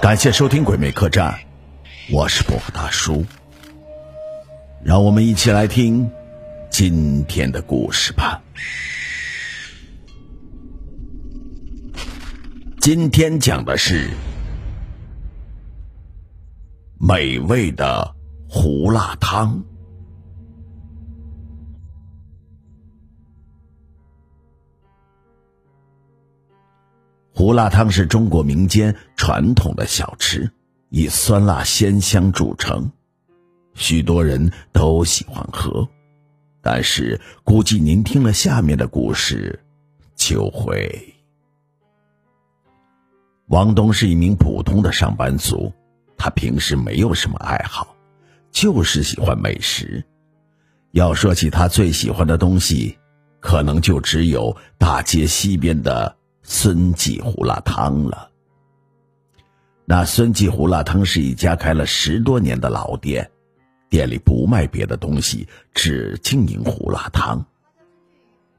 感谢收听《鬼魅客栈》，我是薄荷大叔。让我们一起来听今天的故事吧。今天讲的是美味的胡辣汤。胡辣汤是中国民间传统的小吃，以酸辣鲜香著称，许多人都喜欢喝。但是，估计您听了下面的故事，就会……王东是一名普通的上班族，他平时没有什么爱好，就是喜欢美食。要说起他最喜欢的东西，可能就只有大街西边的。孙记胡辣汤了。那孙记胡辣汤是一家开了十多年的老店，店里不卖别的东西，只经营胡辣汤。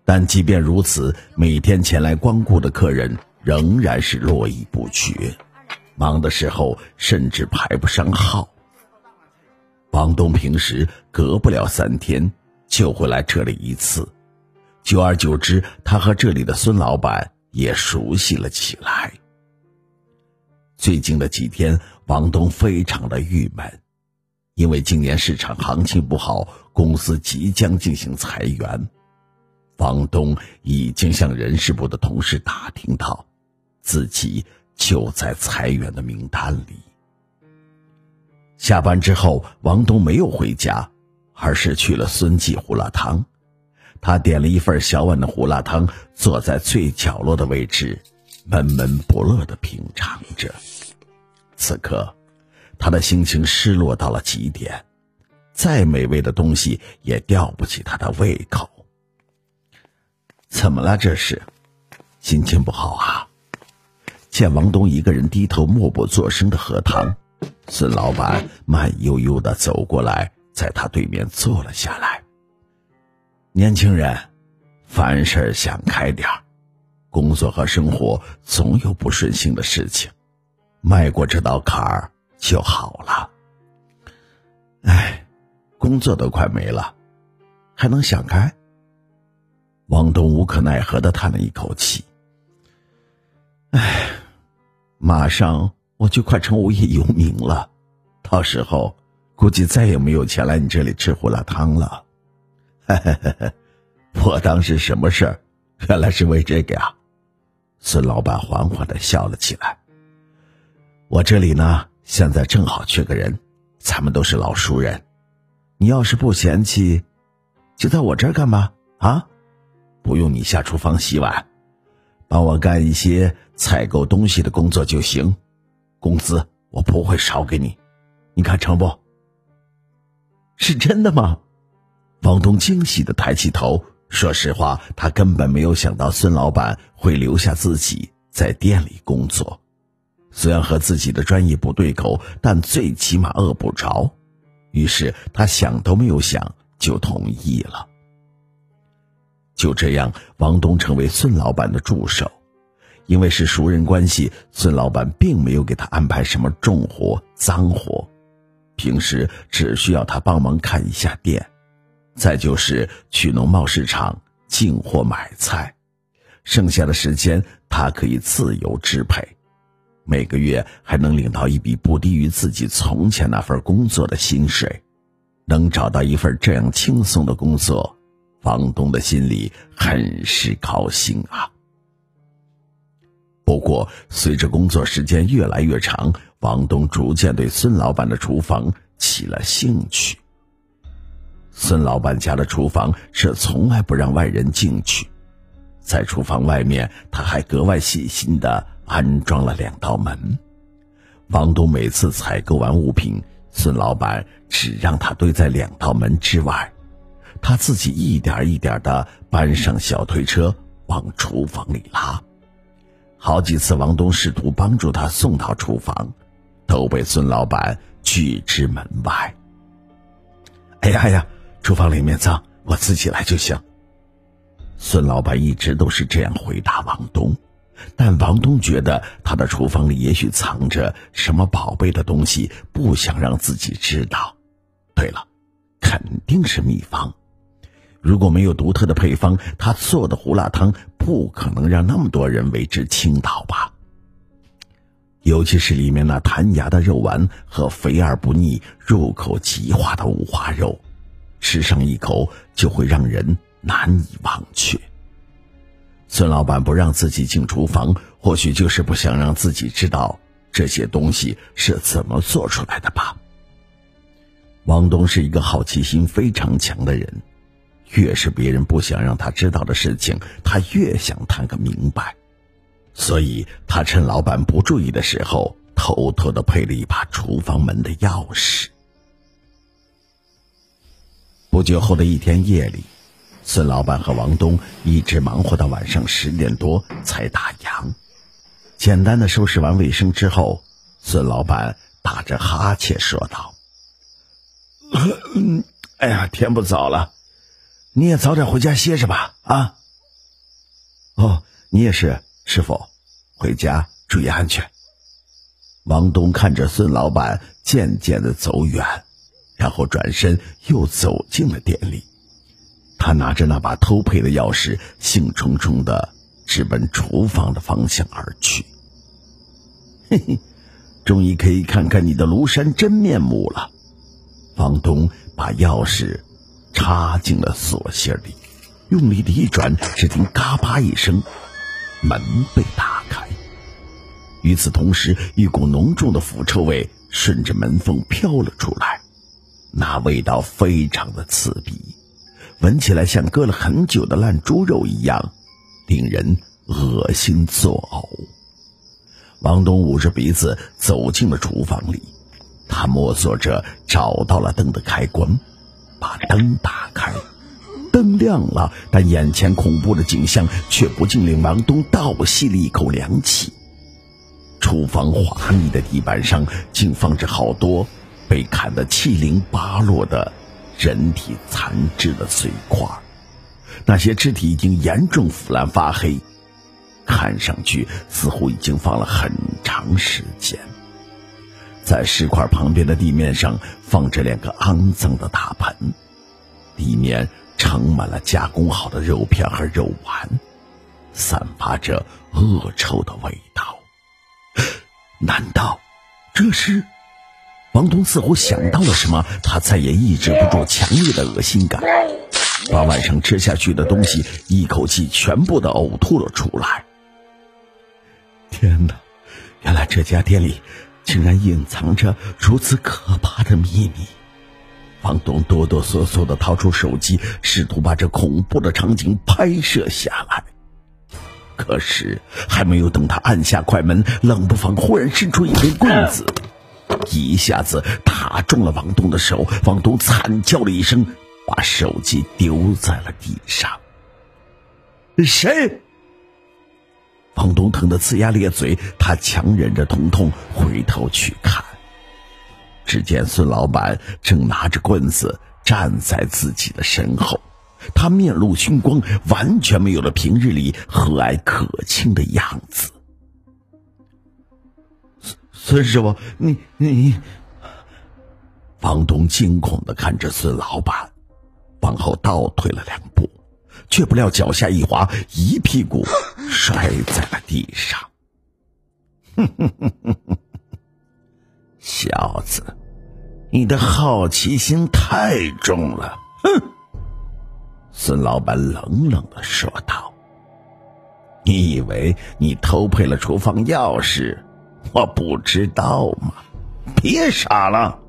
但即便如此，每天前来光顾的客人仍然是络绎不绝，忙的时候甚至排不上号。王东平时隔不了三天就会来这里一次，久而久之，他和这里的孙老板。也熟悉了起来。最近的几天，王东非常的郁闷，因为今年市场行情不好，公司即将进行裁员。王东已经向人事部的同事打听到，自己就在裁员的名单里。下班之后，王东没有回家，而是去了孙记胡辣汤。他点了一份小碗的胡辣汤，坐在最角落的位置，闷闷不乐的品尝着。此刻，他的心情失落到了极点，再美味的东西也吊不起他的胃口。怎么了？这是，心情不好啊？见王东一个人低头默不作声的喝汤，孙老板慢悠悠的走过来，在他对面坐了下来。年轻人，凡事想开点工作和生活总有不顺心的事情，迈过这道坎儿就好了。哎，工作都快没了，还能想开？王东无可奈何的叹了一口气。哎，马上我就快成无业游民了，到时候估计再也没有钱来你这里吃胡辣汤了。嘿嘿嘿嘿，我当时什么事儿？原来是为这个呀！孙老板缓缓的笑了起来。我这里呢，现在正好缺个人，咱们都是老熟人，你要是不嫌弃，就在我这儿干吧。啊，不用你下厨房洗碗，帮我干一些采购东西的工作就行，工资我不会少给你，你看成不？是真的吗？王东惊喜的抬起头，说实话，他根本没有想到孙老板会留下自己在店里工作。虽然和自己的专业不对口，但最起码饿不着。于是他想都没有想就同意了。就这样，王东成为孙老板的助手。因为是熟人关系，孙老板并没有给他安排什么重活、脏活，平时只需要他帮忙看一下店。再就是去农贸市场进货买菜，剩下的时间他可以自由支配，每个月还能领到一笔不低于自己从前那份工作的薪水，能找到一份这样轻松的工作，房东的心里很是高兴啊。不过，随着工作时间越来越长，王东逐渐对孙老板的厨房起了兴趣。孙老板家的厨房是从来不让外人进去，在厨房外面，他还格外细心的安装了两道门。王东每次采购完物品，孙老板只让他堆在两道门之外，他自己一点一点的搬上小推车往厨房里拉。好几次，王东试图帮助他送到厨房，都被孙老板拒之门外。哎呀呀！厨房里面脏，我自己来就行。孙老板一直都是这样回答王东。但王东觉得他的厨房里也许藏着什么宝贝的东西，不想让自己知道。对了，肯定是秘方。如果没有独特的配方，他做的胡辣汤不可能让那么多人为之倾倒吧？尤其是里面那弹牙的肉丸和肥而不腻、入口即化的五花肉，吃上一口就会让人难以忘却。孙老板不让自己进厨房，或许就是不想让自己知道这些东西是怎么做出来的吧。王东是一个好奇心非常强的人，越是别人不想让他知道的事情，他越想探个明白。所以他趁老板不注意的时候，偷偷的配了一把厨房门的钥匙。不久后的一天夜里。孙老板和王东一直忙活到晚上十点多才打烊。简单的收拾完卫生之后，孙老板打着哈欠说道：“哎呀，天不早了，你也早点回家歇着吧。啊，哦，你也是，师傅，回家注意安全。”王东看着孙老板渐渐的走远，然后转身又走进了店里。他拿着那把偷配的钥匙，兴冲冲的直奔厨房的方向而去。嘿嘿，终于可以看看你的庐山真面目了。房东把钥匙插进了锁芯里，用力的一转，只听“嘎巴”一声，门被打开。与此同时，一股浓重的腐臭味顺着门缝飘了出来，那味道非常的刺鼻。闻起来像搁了很久的烂猪肉一样，令人恶心作呕。王东捂着鼻子走进了厨房里，他摸索着找到了灯的开关，把灯打开，灯亮了，但眼前恐怖的景象却不禁令王东倒吸了一口凉气。厨房华丽的地板上竟放着好多被砍得七零八落的。人体残肢的碎块，那些肢体已经严重腐烂发黑，看上去似乎已经放了很长时间。在尸块旁边的地面上放着两个肮脏的大盆，里面盛满了加工好的肉片和肉丸，散发着恶臭的味道。难道这是？王东似乎想到了什么，他再也抑制不住强烈的恶心感，把晚上吃下去的东西一口气全部的呕吐了出来。天哪，原来这家店里竟然隐藏着如此可怕的秘密！房东哆哆嗦嗦的掏出手机，试图把这恐怖的场景拍摄下来。可是还没有等他按下快门，冷不防忽然伸出一根棍子。一下子打中了王东的手，王东惨叫了一声，把手机丢在了地上。谁？王东疼得呲牙咧嘴，他强忍着疼痛回头去看，只见孙老板正拿着棍子站在自己的身后，他面露凶光，完全没有了平日里和蔼可亲的样子。孙师傅，你你，房东惊恐的看着孙老板，往后倒退了两步，却不料脚下一滑，一屁股 摔在了地上。哼哼哼哼哼，小子，你的好奇心太重了。哼，孙老板冷冷的说道：“你以为你偷配了厨房钥匙？”我不知道吗？别傻了！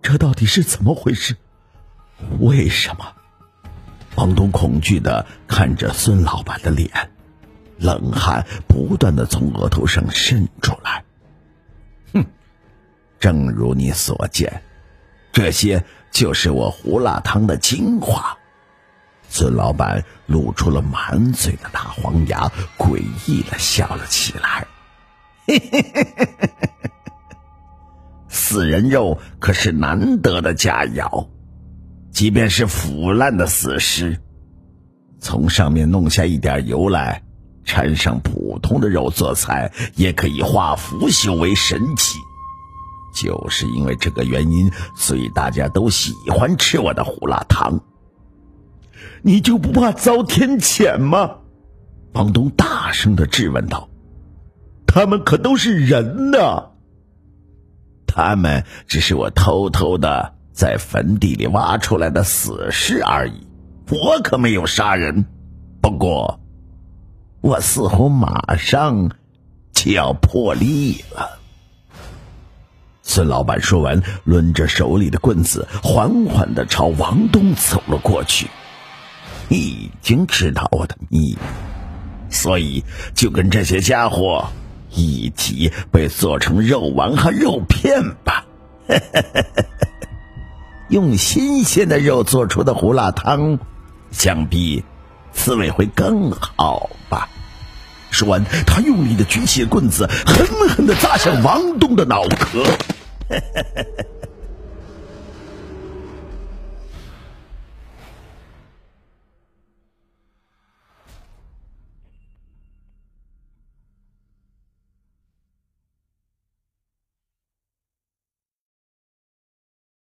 这到底是怎么回事？为什么？王东恐惧的看着孙老板的脸，冷汗不断的从额头上渗出来。哼，正如你所见，这些就是我胡辣汤的精华。孙老板露出了满嘴的大黄牙，诡异的笑了起来。嘿嘿嘿嘿嘿嘿嘿！死人肉可是难得的佳肴，即便是腐烂的死尸，从上面弄下一点油来，掺上普通的肉做菜，也可以化腐朽为神奇。就是因为这个原因，所以大家都喜欢吃我的胡辣汤。你就不怕遭天谴吗？房东大声的质问道。他们可都是人呐！他们只是我偷偷的在坟地里挖出来的死尸而已，我可没有杀人。不过，我似乎马上就要破例了。孙老板说完，抡着手里的棍子，缓缓的朝王东走了过去。已经知道我的秘密，所以就跟这些家伙一起被做成肉丸和肉片吧。用新鲜的肉做出的胡辣汤，想必滋味会更好吧。说完，他用力的举起棍子，狠狠的砸向王东的脑壳。嘿嘿嘿嘿